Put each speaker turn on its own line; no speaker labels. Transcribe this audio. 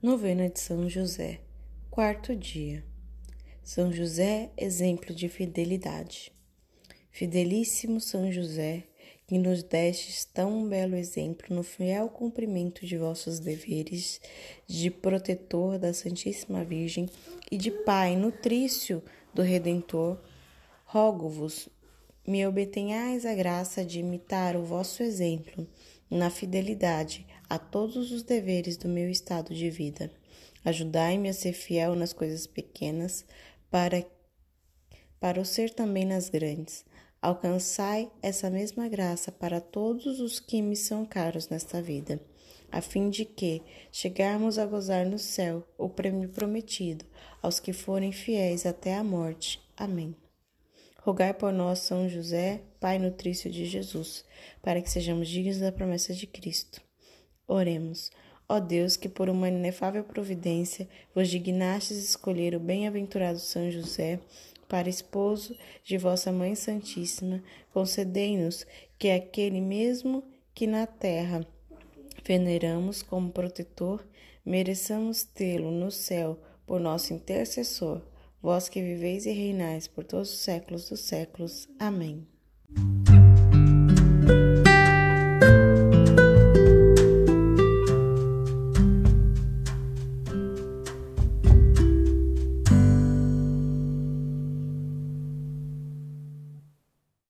Novena de São José, quarto dia. São José, exemplo de fidelidade. Fidelíssimo São José, que nos destes tão belo exemplo no fiel cumprimento de vossos deveres de protetor da Santíssima Virgem e de Pai nutrício do Redentor, rogo-vos, me obtenhais a graça de imitar o vosso exemplo na fidelidade a todos os deveres do meu estado de vida. Ajudai-me a ser fiel nas coisas pequenas, para, para o ser também nas grandes. Alcançai essa mesma graça para todos os que me são caros nesta vida, a fim de que chegarmos a gozar no céu o prêmio prometido aos que forem fiéis até a morte. Amém. Rogai por nós, São José, Pai nutrício de Jesus, para que sejamos dignos da promessa de Cristo. Oremos. Ó Deus, que por uma inefável providência vos dignastes escolher o bem-aventurado São José para esposo de vossa Mãe Santíssima, concedei-nos que aquele mesmo que na terra veneramos como protetor, mereçamos tê-lo no céu por nosso intercessor vós que viveis e reinais por todos os séculos dos séculos. Amém.